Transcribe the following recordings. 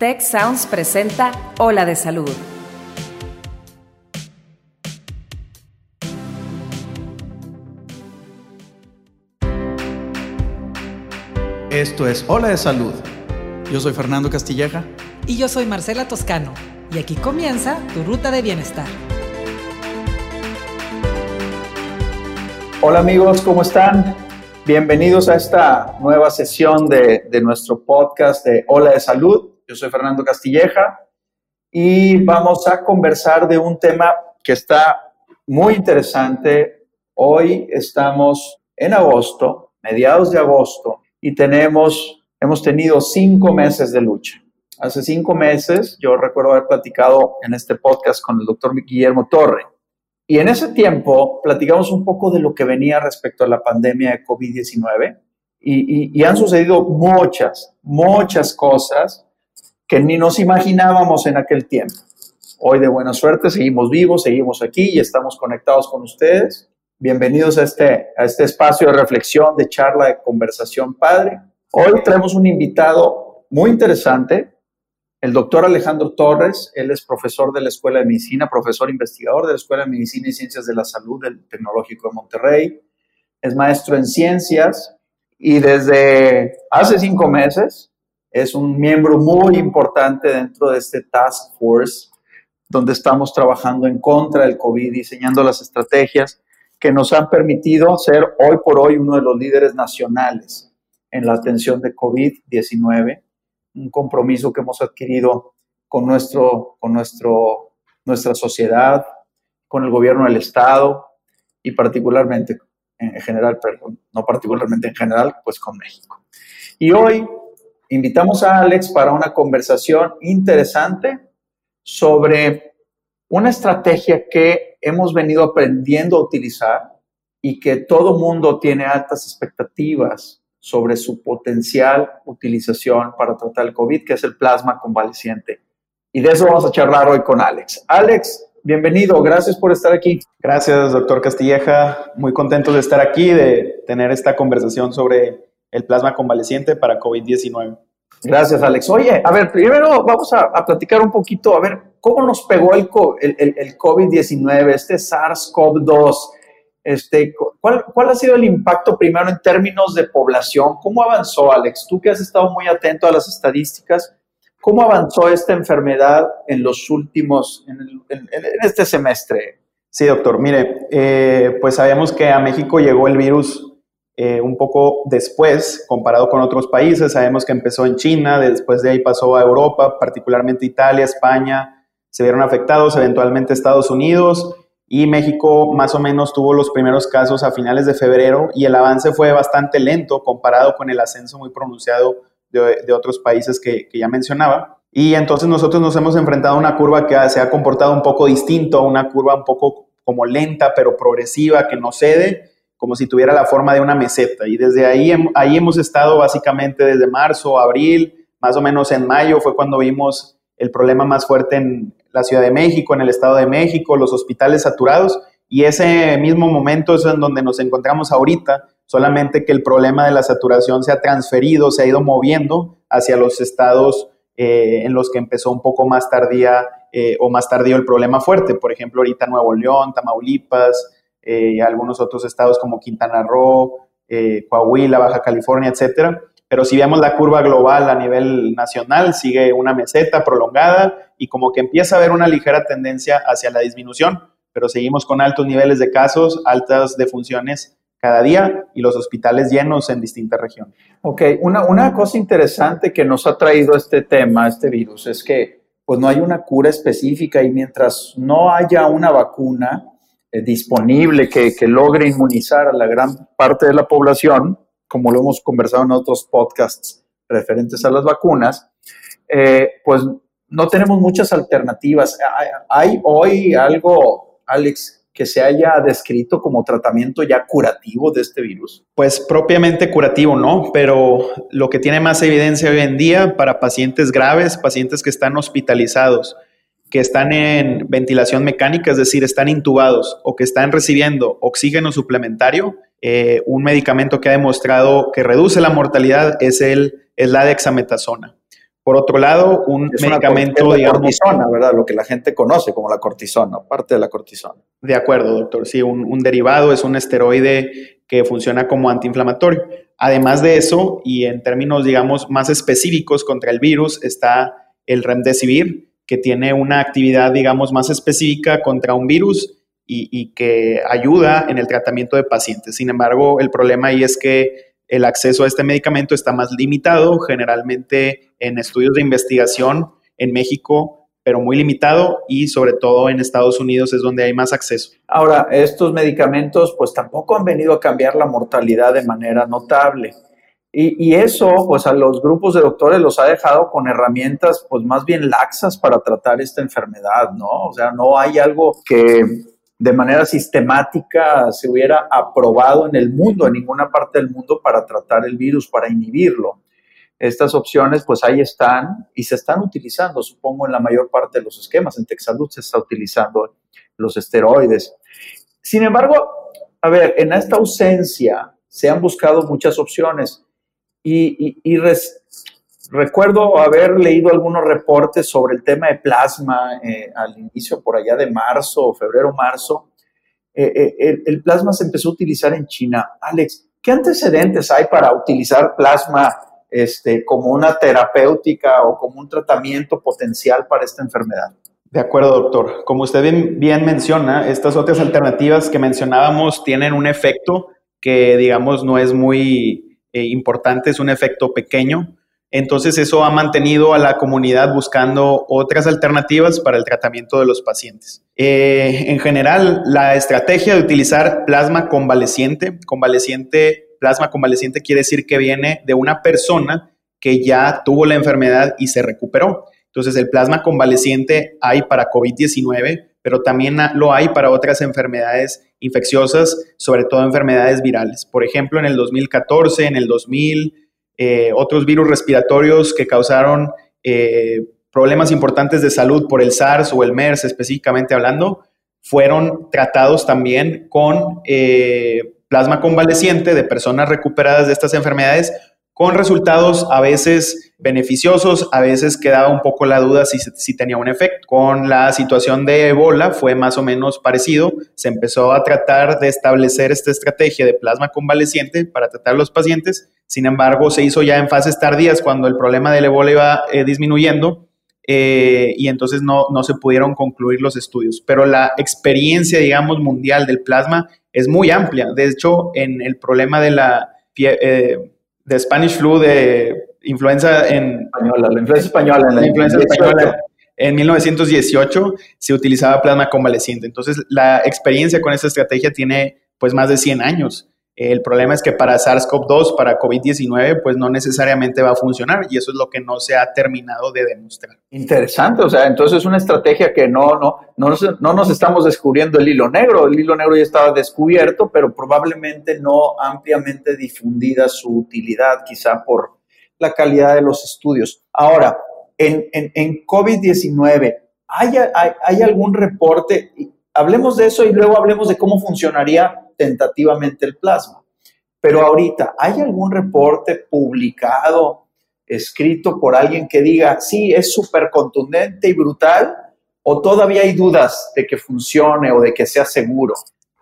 Tech Sounds presenta Ola de Salud. Esto es Ola de Salud. Yo soy Fernando Castilleja. Y yo soy Marcela Toscano. Y aquí comienza tu ruta de bienestar. Hola amigos, ¿cómo están? Bienvenidos a esta nueva sesión de, de nuestro podcast de Ola de Salud. Yo soy Fernando Castilleja y vamos a conversar de un tema que está muy interesante. Hoy estamos en agosto, mediados de agosto, y tenemos, hemos tenido cinco meses de lucha. Hace cinco meses yo recuerdo haber platicado en este podcast con el doctor Guillermo Torre. Y en ese tiempo platicamos un poco de lo que venía respecto a la pandemia de COVID-19 y, y, y han sucedido muchas, muchas cosas que ni nos imaginábamos en aquel tiempo. Hoy de buena suerte seguimos vivos, seguimos aquí y estamos conectados con ustedes. Bienvenidos a este, a este espacio de reflexión, de charla, de conversación padre. Hoy traemos un invitado muy interesante, el doctor Alejandro Torres. Él es profesor de la Escuela de Medicina, profesor investigador de la Escuela de Medicina y Ciencias de la Salud del Tecnológico de Monterrey. Es maestro en ciencias y desde hace cinco meses es un miembro muy importante dentro de este task force donde estamos trabajando en contra del COVID, diseñando las estrategias que nos han permitido ser hoy por hoy uno de los líderes nacionales en la atención de COVID-19, un compromiso que hemos adquirido con, nuestro, con nuestro, nuestra sociedad, con el gobierno del Estado y particularmente en general, perdón, no particularmente en general, pues con México. Y hoy invitamos a Alex para una conversación interesante sobre una estrategia que hemos venido aprendiendo a utilizar y que todo mundo tiene altas expectativas sobre su potencial utilización para tratar el COVID, que es el plasma convaleciente. Y de eso vamos a charlar hoy con Alex. Alex, bienvenido, gracias por estar aquí. Gracias, doctor Castilleja. Muy contento de estar aquí, de tener esta conversación sobre el plasma convaleciente para COVID-19. Gracias, Alex. Oye, a ver, primero vamos a, platicar un poquito, a ver, ¿cómo nos pegó el, el, el COVID-19, este SARS-CoV-2? Este, ¿cuál, ¿Cuál ha sido el impacto primero en términos de población? ¿Cómo avanzó, Alex? Tú que has estado muy atento a las estadísticas, ¿cómo avanzó esta enfermedad en los últimos, en, en, este semestre? Sí, doctor. Mire, eh, pues sabemos que a México llegó el virus eh, un poco después, comparado con otros países. Sabemos que empezó en China, después de ahí pasó a Europa, particularmente Italia, España, se vieron afectados, eventualmente Estados Unidos y México más o menos tuvo los primeros casos a finales de febrero y el avance fue bastante lento comparado con el ascenso muy pronunciado de, otros países que, ya mencionaba. Y entonces nosotros nos hemos enfrentado a una curva que se ha comportado un poco distinto, una curva un poco como lenta pero progresiva que no cede como si tuviera la forma de una meseta. Y desde ahí, ahí hemos estado básicamente desde marzo, abril, más o menos en mayo fue cuando vimos el problema más fuerte en la Ciudad de México, en el Estado de México, los hospitales saturados. Y ese mismo momento es en donde nos encontramos ahorita, solamente que el problema de la saturación se ha transferido, se ha ido moviendo hacia los estados eh, en los que empezó un poco más tardía eh, o más tardío el problema fuerte. Por ejemplo, ahorita Nuevo León, Tamaulipas, eh, algunos otros estados como Quintana Roo, eh, Coahuila, Baja California, etcétera. Pero si vemos la curva global a nivel nacional, sigue una meseta prolongada y como que empieza a haber una ligera tendencia hacia la disminución, pero seguimos con altos niveles de casos, altas defunciones cada día y los hospitales llenos en distintas regiones. Ok, una, una cosa interesante que nos ha traído este tema, este virus, es que pues no hay una cura específica y mientras no haya una vacuna, eh, disponible que, que, logre inmunizar a la gran parte de la población, como lo hemos conversado en otros podcasts referentes a las vacunas, eh, pues no tenemos muchas alternativas. ¿Hay hoy algo, Alex, que se haya descrito como tratamiento ya curativo de este virus? Pues propiamente curativo, no, pero lo que tiene más evidencia hoy en día para pacientes graves, pacientes que están hospitalizados, que están en ventilación mecánica, es decir, están intubados o que están recibiendo oxígeno suplementario, eh, un medicamento que ha demostrado que reduce la mortalidad es, el, es la dexametasona. Por otro lado, un medicamento, una, digamos... cortisona, ¿verdad? Lo que la gente conoce como la cortisona, parte de la cortisona. De acuerdo, doctor. Sí, un, un derivado es un esteroide que funciona como antiinflamatorio. Además de eso, y en términos, digamos, más específicos contra el virus, está el remdesivir, que tiene una actividad, digamos, más específica contra un virus y, que ayuda en el tratamiento de pacientes. Sin embargo, el problema ahí es que el acceso a este medicamento está más limitado, generalmente en estudios de investigación en México, pero muy limitado y sobre todo en Estados Unidos es donde hay más acceso. Ahora, estos medicamentos pues tampoco han venido a cambiar la mortalidad de manera notable. Y, eso, pues a los grupos de doctores los ha dejado con herramientas, pues más bien laxas para tratar esta enfermedad, ¿no? O sea, no hay algo que de manera sistemática se hubiera aprobado en el mundo, en ninguna parte del mundo, para tratar el virus, para inhibirlo. Estas opciones, pues ahí están y se están utilizando, supongo, en la mayor parte de los esquemas. En Texalud se está utilizando los esteroides. Sin embargo, a ver, en esta ausencia se han buscado muchas opciones y, recuerdo haber leído algunos reportes sobre el tema de plasma eh, al inicio, por allá de marzo, febrero, marzo. Eh, eh, el, plasma se empezó a utilizar en China. Alex, ¿qué antecedentes hay para utilizar plasma este, como una terapéutica o como un tratamiento potencial para esta enfermedad? De acuerdo, doctor. Como usted bien, bien menciona, estas otras alternativas que mencionábamos tienen un efecto que, digamos, no es muy importante, es un efecto pequeño entonces eso ha mantenido a la comunidad buscando otras alternativas para el tratamiento de los pacientes. Eh, en general, la estrategia de utilizar plasma convaleciente, convaleciente, plasma convaleciente quiere decir que viene de una persona que ya tuvo la enfermedad y se recuperó. Entonces el plasma convaleciente hay para COVID-19, pero también lo hay para otras enfermedades infecciosas, sobre todo enfermedades virales. Por ejemplo, en el 2014, en el 2000, eh, otros virus respiratorios que causaron eh, problemas importantes de salud por el SARS o el MERS específicamente hablando, fueron tratados también con eh, plasma convaleciente de personas recuperadas de estas enfermedades con resultados a veces beneficiosos, a veces quedaba un poco la duda si, si, tenía un efecto. Con la situación de Ebola fue más o menos parecido, se empezó a tratar de establecer esta estrategia de plasma convaleciente para tratar a los pacientes, sin embargo se hizo ya en fases tardías cuando el problema del Ebola iba eh, disminuyendo. Eh, y entonces no, no se pudieron concluir los estudios. Pero la experiencia, digamos, mundial del plasma es muy amplia. De hecho, en el problema de la eh, de Spanish flu, de influenza en... Española, la influenza española. En la, influenza española. En 1918 se utilizaba plasma convaleciente. Entonces, la experiencia con esta estrategia tiene pues más de 100 años. El problema es que para SARS-CoV-2, para COVID-19, pues no necesariamente va a funcionar y eso es lo que no se ha terminado de demostrar. Interesante, o sea, entonces es una estrategia que no, no, no, no nos estamos descubriendo el hilo negro, el hilo negro ya estaba descubierto, pero probablemente no ampliamente difundida su utilidad, quizá por la calidad de los estudios. Ahora, en, en, en COVID-19, ¿hay, hay, ¿hay algún reporte? Hablemos de eso y luego hablemos de cómo funcionaría tentativamente el plasma. Pero ahorita, ¿hay algún reporte publicado, escrito por alguien que diga, sí, es súper contundente y brutal? ¿O todavía hay dudas de que funcione o de que sea seguro?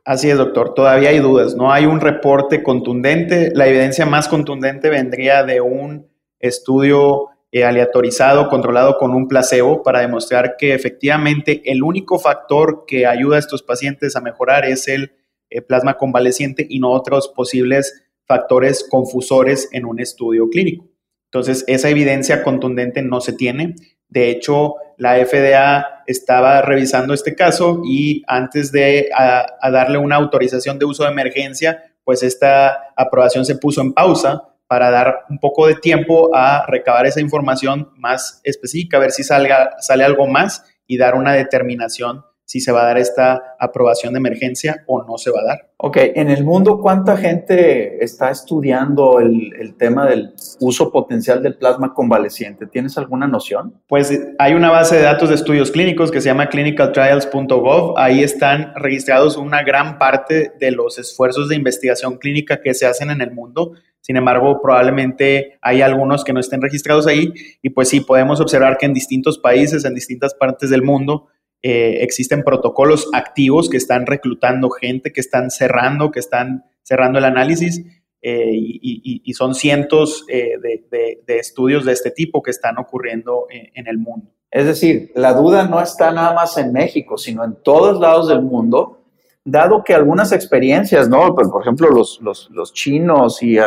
Así es, doctor. Todavía hay dudas. No hay un reporte contundente. La evidencia más contundente vendría de un estudio eh, aleatorizado, controlado con un placebo, para demostrar que efectivamente el único factor que ayuda a estos pacientes a mejorar es el eh, plasma convaleciente y no otros posibles factores confusores en un estudio clínico. Entonces, esa evidencia contundente no se tiene. De hecho, la FDA estaba revisando este caso y antes de darle una autorización de uso de emergencia, pues esta aprobación se puso en pausa para dar un poco de tiempo a recabar esa información más específica, a ver si salga, sale algo más y dar una determinación si se va a dar esta aprobación de emergencia o no se va a dar. Ok, en el mundo, ¿cuánta gente está estudiando el, tema del uso potencial del plasma convaleciente? ¿Tienes alguna noción? Pues hay una base de datos de estudios clínicos que se llama clinicaltrials.gov. Ahí están registrados una gran parte de los esfuerzos de investigación clínica que se hacen en el mundo Sin embargo, probablemente hay algunos que no estén registrados ahí y pues sí, podemos observar que en distintos países, en distintas partes del mundo, eh, existen protocolos activos que están reclutando gente, que están cerrando, que están cerrando el análisis eh, y, son cientos eh, de, estudios de este tipo que están ocurriendo en, el mundo. Es decir, la duda no está nada más en México, sino en todos lados del mundo, dado que algunas experiencias, ¿no? Pues, por ejemplo, los, los, chinos y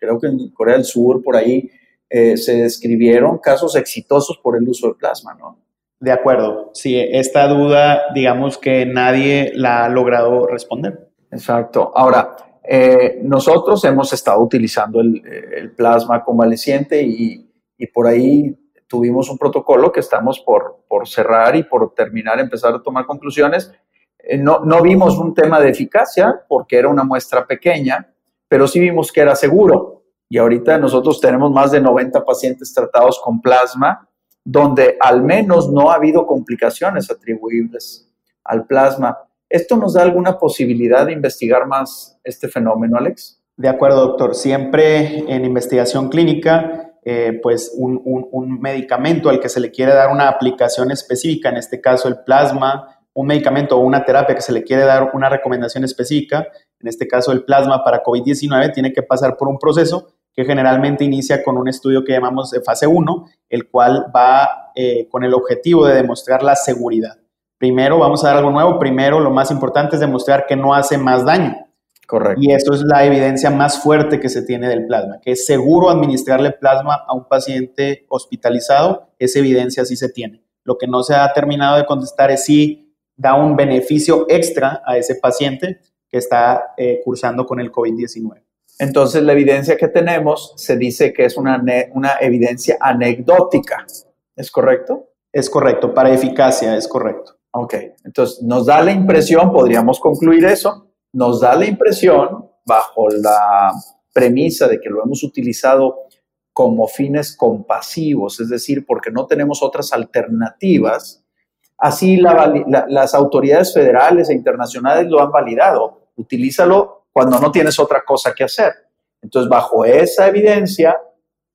creo que en Corea del Sur, por ahí, se describieron casos exitosos por el uso de plasma, ¿no? De acuerdo. Sí, esta duda, digamos que nadie la ha logrado responder. Exacto. Ahora, eh, nosotros hemos estado utilizando el, plasma convaleciente y, y, por ahí tuvimos un protocolo que estamos por, por cerrar y por terminar, empezar a tomar conclusiones. Eh, no, no vimos un tema de eficacia porque era una muestra pequeña, pero sí vimos que era seguro. Y ahorita nosotros tenemos más de 90 pacientes tratados con plasma donde al menos no ha habido complicaciones atribuibles al plasma. ¿Esto nos da alguna posibilidad de investigar más este fenómeno, Alex? De acuerdo, doctor. Siempre en investigación clínica, eh, pues un, medicamento al que se le quiere dar una aplicación específica, en este caso el plasma, un medicamento o una terapia que se le quiere dar una recomendación específica, en este caso el plasma para COVID-19, tiene que pasar por un proceso que generalmente inicia con un estudio que llamamos de fase 1, el cual va eh, con el objetivo de demostrar la seguridad. Primero, vamos a dar algo nuevo, primero lo más importante es demostrar que no hace más daño. Correcto. Y eso es la evidencia más fuerte que se tiene del plasma, que es seguro administrarle plasma a un paciente hospitalizado, esa evidencia sí se tiene. Lo que no se ha terminado de contestar es si da un beneficio extra a ese paciente que está eh, cursando con el COVID-19. Entonces, la evidencia que tenemos se dice que es una, una evidencia anecdótica. ¿Es correcto? Es correcto, para eficacia es correcto. Ok, entonces nos da la impresión, podríamos concluir eso, nos da la impresión, bajo la premisa de que lo hemos utilizado como fines compasivos, es decir, porque no tenemos otras alternativas, así las autoridades federales e internacionales lo han validado. Utilízalo cuando no tienes otra cosa que hacer. Entonces, bajo esa evidencia,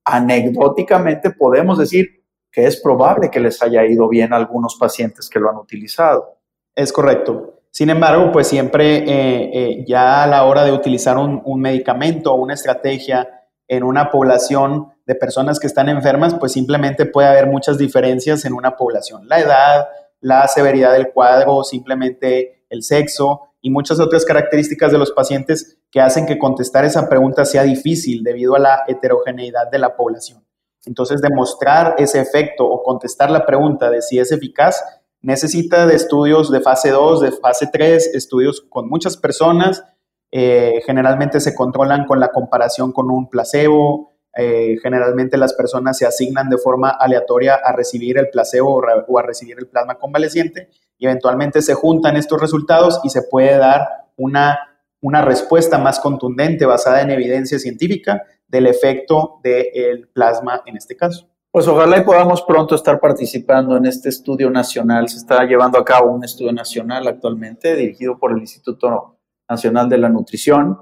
anecdóticamente podemos decir que es probable que les haya ido bien a algunos pacientes que lo han utilizado. Es correcto. Sin embargo, pues siempre eh, eh, ya a la hora de utilizar un, un medicamento o una estrategia en una población de personas que están enfermas, pues simplemente puede haber muchas diferencias en una población. La edad, la severidad del cuadro, simplemente el sexo, y muchas otras características de los pacientes que hacen que contestar esa pregunta sea difícil debido a la heterogeneidad de la población. Entonces, demostrar ese efecto o contestar la pregunta de si es eficaz necesita de estudios de fase 2, de fase 3, estudios con muchas personas. Eh, generalmente se controlan con la comparación con un placebo. Eh, generalmente las personas se asignan de forma aleatoria a recibir el placebo o a recibir el plasma convaleciente y eventualmente se juntan estos resultados y se puede dar una, una respuesta más contundente basada en evidencia científica del efecto del plasma en este caso. Pues ojalá y podamos pronto estar participando en este estudio nacional. Se está llevando a cabo un estudio nacional actualmente dirigido por el Instituto Nacional de la Nutrición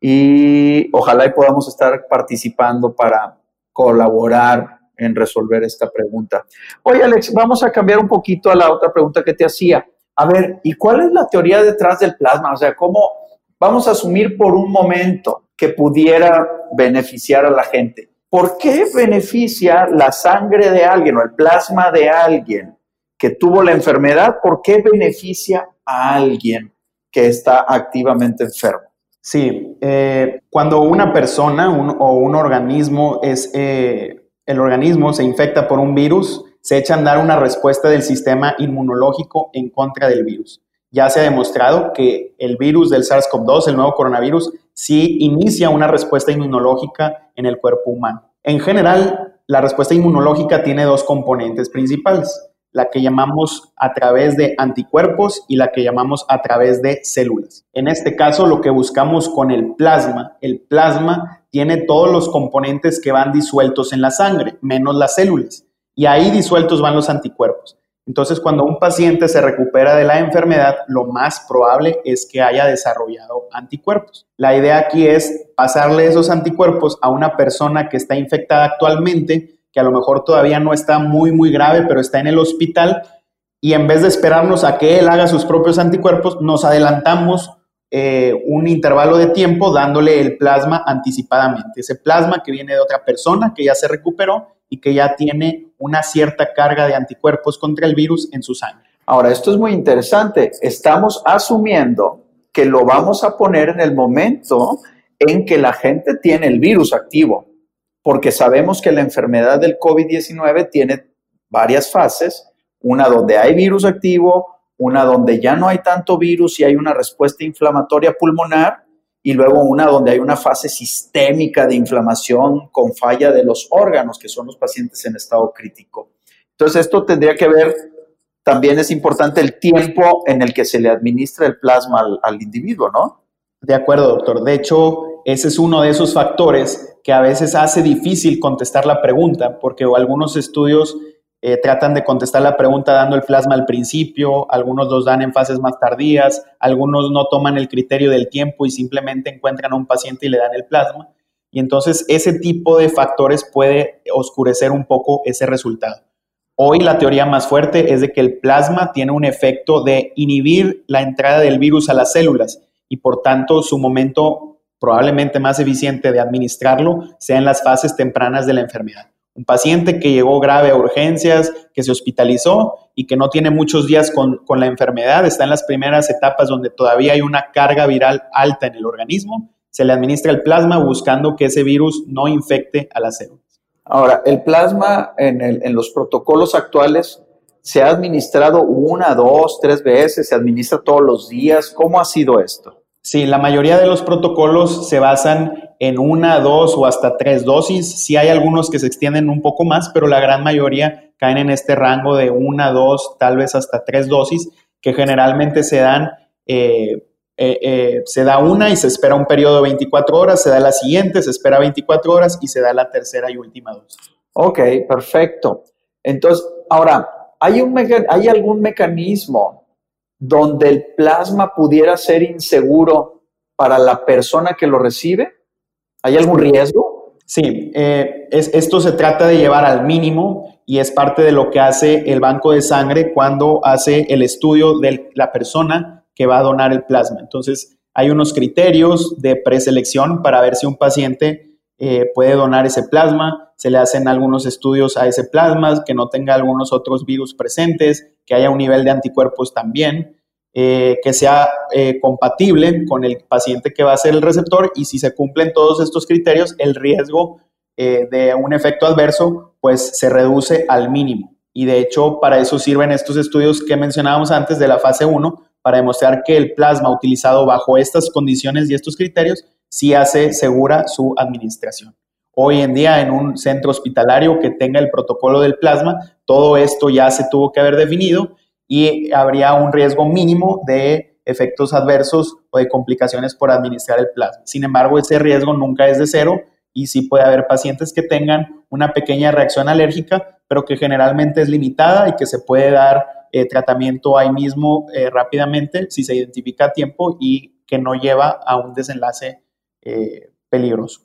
y ojalá y podamos estar participando para colaborar en resolver esta pregunta. Oye, Alex, vamos a cambiar un poquito a la otra pregunta que te hacía. A ver, ¿y cuál es la teoría detrás del plasma? O sea, ¿cómo vamos a asumir por un momento que pudiera beneficiar a la gente? ¿Por qué beneficia la sangre de alguien o el plasma de alguien que tuvo la enfermedad? ¿Por qué beneficia a alguien que está activamente enfermo? Sí, eh, cuando una persona o un organismo es eh, el organismo se infecta por un virus, se echa a dar una respuesta del sistema inmunológico en contra del virus. Ya se ha demostrado que el virus del SARS-CoV-2, el nuevo coronavirus, sí inicia una respuesta inmunológica en el cuerpo humano. En general, la respuesta inmunológica tiene dos componentes principales, la que llamamos a través de anticuerpos y la que llamamos a través de células. En este caso, lo que buscamos con el plasma, el plasma tiene todos los componentes que van disueltos en la sangre, menos las células. Y ahí disueltos van los anticuerpos. Entonces, cuando un paciente se recupera de la enfermedad, lo más probable es que haya desarrollado anticuerpos. La idea aquí es pasarle esos anticuerpos a una persona que está infectada actualmente, que a lo mejor todavía no está muy, muy grave, pero está en el hospital, y en vez de esperarnos a que él haga sus propios anticuerpos, nos adelantamos eh, un intervalo de tiempo dándole el plasma anticipadamente. Ese plasma que viene de otra persona que ya se recuperó y que ya tiene una cierta carga de anticuerpos contra el virus en su sangre. Ahora, esto es muy interesante. Estamos asumiendo que lo vamos a poner en el momento en que la gente tiene el virus activo, porque sabemos que la enfermedad del COVID-19 tiene varias fases, una donde hay virus activo, una donde ya no hay tanto virus y hay una respuesta inflamatoria pulmonar, y luego una donde hay una fase sistémica de inflamación con falla de los órganos, que son los pacientes en estado crítico. Entonces, esto tendría que ver, también es importante el tiempo en el que se le administra el plasma al, individuo, ¿no? De acuerdo, doctor. De hecho, ese es uno de esos factores que a veces hace difícil contestar la pregunta, porque algunos estudios eh, tratan de contestar la pregunta dando el plasma al principio, algunos los dan en fases más tardías, algunos no toman el criterio del tiempo y simplemente encuentran a un paciente y le dan el plasma. Y entonces ese tipo de factores puede oscurecer un poco ese resultado. Hoy la teoría más fuerte es de que el plasma tiene un efecto de inhibir la entrada del virus a las células y por tanto su momento probablemente más eficiente de administrarlo sea en las fases tempranas de la enfermedad. Un paciente que llegó grave a urgencias, que se hospitalizó y que no tiene muchos días con, la enfermedad, está en las primeras etapas donde todavía hay una carga viral alta en el organismo, se le administra el plasma buscando que ese virus no infecte a las células. Ahora, el plasma en, en los protocolos actuales se ha administrado una, dos, tres veces, se administra todos los días. ¿Cómo ha sido esto? Sí, la mayoría de los protocolos se basan en una, dos o hasta tres dosis. Sí hay algunos que se extienden un poco más, pero la gran mayoría caen en este rango de una, dos, tal vez hasta tres dosis, que generalmente se dan, eh, eh, eh, se da una y se espera un periodo de 24 horas, se da la siguiente, se espera 24 horas y se da la tercera y última dosis. Ok, perfecto. Entonces, ahora, ¿hay, un ¿hay algún mecanismo donde el plasma pudiera ser inseguro para la persona que lo recibe? ¿Hay algún riesgo? Sí, eh, esto se trata de llevar al mínimo y es parte de lo que hace el banco de sangre cuando hace el estudio de la persona que va a donar el plasma. Entonces, hay unos criterios de preselección para ver si un paciente eh, puede donar ese plasma, se le hacen algunos estudios a ese plasma, que no tenga algunos otros virus presentes, que haya un nivel de anticuerpos también, eh, que sea eh, compatible con el paciente que va a ser el receptor y si se cumplen todos estos criterios, el riesgo de un efecto adverso pues se reduce al mínimo. Y de hecho, para eso sirven estos estudios que mencionábamos antes de la fase 1, para demostrar que el plasma utilizado bajo estas condiciones y estos criterios sí hace segura su administración. Hoy en día en un centro hospitalario que tenga el protocolo del plasma, todo esto ya se tuvo que haber definido y habría un riesgo mínimo de efectos adversos o de complicaciones por administrar el plasma. Sin embargo, ese riesgo nunca es de cero y sí puede haber pacientes que tengan una pequeña reacción alérgica, pero que generalmente es limitada y que se puede dar eh, tratamiento ahí mismo eh, rápidamente si se identifica a tiempo y que no lleva a un desenlace eh, peligroso.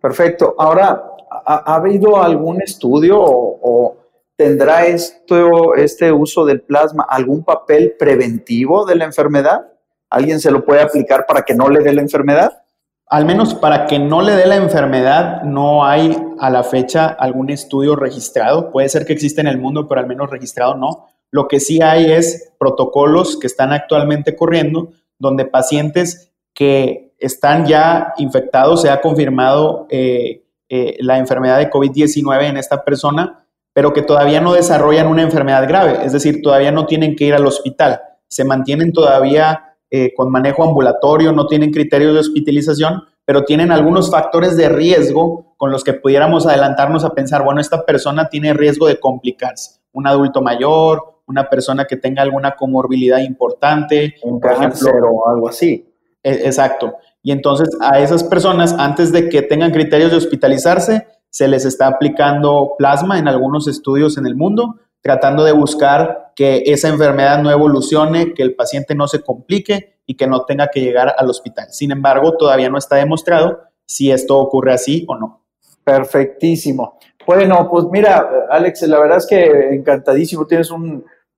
Perfecto. Ahora, ¿ha, habido algún estudio o, tendrá esto, este uso del plasma algún papel preventivo de la enfermedad? ¿Alguien se lo puede aplicar para que no le dé la enfermedad? Al menos para que no le dé la enfermedad, no hay a la fecha algún estudio registrado. Puede ser que exista en el mundo, pero al menos registrado no. Lo que sí hay es protocolos que están actualmente corriendo donde pacientes que están ya infectados, se ha confirmado eh, eh, la enfermedad de COVID-19 en esta persona, pero que todavía no desarrollan una enfermedad grave, es decir, todavía no tienen que ir al hospital, se mantienen todavía eh, con manejo ambulatorio, no tienen criterios de hospitalización, pero tienen algunos factores de riesgo con los que pudiéramos adelantarnos a pensar, bueno, esta persona tiene riesgo de complicarse, un adulto mayor, una persona que tenga alguna comorbilidad importante, un cáncer o algo así. E, exacto. Y entonces a esas personas, antes de que tengan criterios de hospitalizarse, se les está aplicando plasma en algunos estudios en el mundo, tratando de buscar que esa enfermedad no evolucione, que el paciente no se complique y que no tenga que llegar al hospital. Sin embargo, todavía no está demostrado si esto ocurre así o no. Perfectísimo. Bueno, pues mira, Alex, la verdad es que encantadísimo, tienes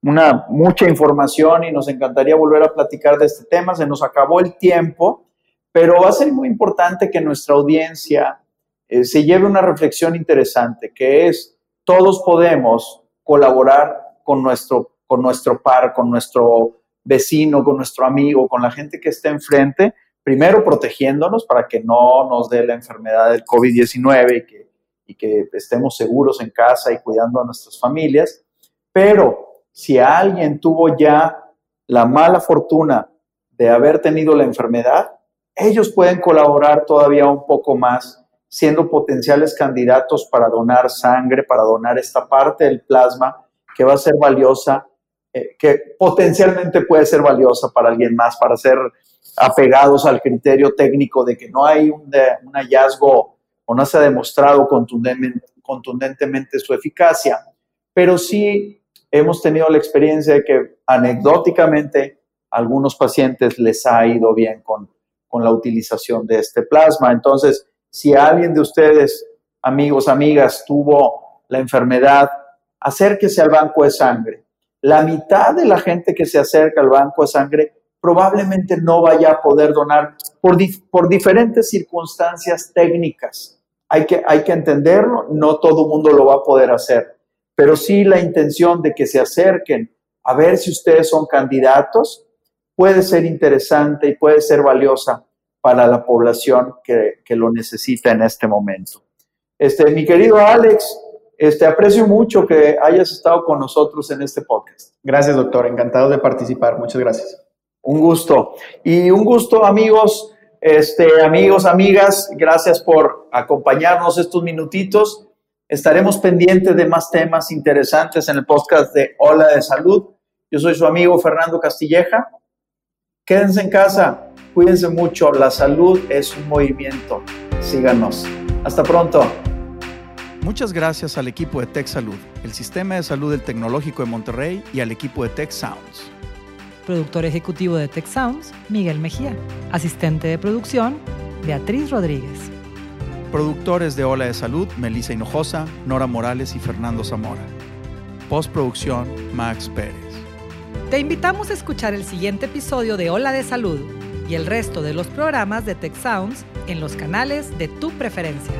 una mucha información y nos encantaría volver a platicar de este tema. Se nos acabó el tiempo, pero va a ser muy importante que nuestra audiencia eh, se lleve una reflexión interesante, que es todos podemos colaborar con nuestro, con nuestro par, con nuestro vecino, con nuestro amigo, con la gente que esté enfrente, primero protegiéndonos para que no nos dé la enfermedad del COVID-19 y que, y que estemos seguros en casa y cuidando a nuestras familias, pero si alguien tuvo ya la mala fortuna de haber tenido la enfermedad, ellos pueden colaborar todavía un poco más, siendo potenciales candidatos para donar sangre, para donar esta parte del plasma que va a ser valiosa, eh, que potencialmente puede ser valiosa para alguien más, para ser apegados al criterio técnico de que no hay un, hallazgo o no se ha demostrado contundentemente su eficacia, pero sí hemos tenido la experiencia de que anecdóticamente a algunos pacientes les ha ido bien con con la utilización de este plasma. Entonces, si alguien de ustedes, amigos, amigas, tuvo la enfermedad, acérquese al banco de sangre. La mitad de la gente que se acerca al banco de sangre probablemente no vaya a poder donar por, por diferentes circunstancias técnicas. Hay que, hay que entenderlo, no todo el mundo lo va a poder hacer, pero sí la intención de que se acerquen a ver si ustedes son candidatos puede ser interesante y puede ser valiosa para la población que, lo necesita en este momento. Este, mi querido Alex, este, aprecio mucho que hayas estado con nosotros en este podcast. Gracias, doctor. Encantado de participar. Muchas gracias. Un gusto. Y un gusto, amigos, este, amigos, amigas. Gracias por acompañarnos estos minutitos. Estaremos pendientes de más temas interesantes en el podcast de Hola de Salud. Yo soy su amigo Fernando Castilleja. Quédense en casa, cuídense mucho, la salud es un movimiento. Síganos. Hasta pronto. Muchas gracias al equipo de Tech Salud, el sistema de salud del Tecnológico de Monterrey y al equipo de Tech Sounds. Productor ejecutivo de Tech Sounds, Miguel Mejía. Asistente de producción, Beatriz Rodríguez. Productores de Ola de Salud, Melissa Hinojosa, Nora Morales y Fernando Zamora. Postproducción, Max Pérez. Te invitamos a escuchar el siguiente episodio de Ola de Salud y el resto de los programas de Tech Sounds en los canales de tu preferencia.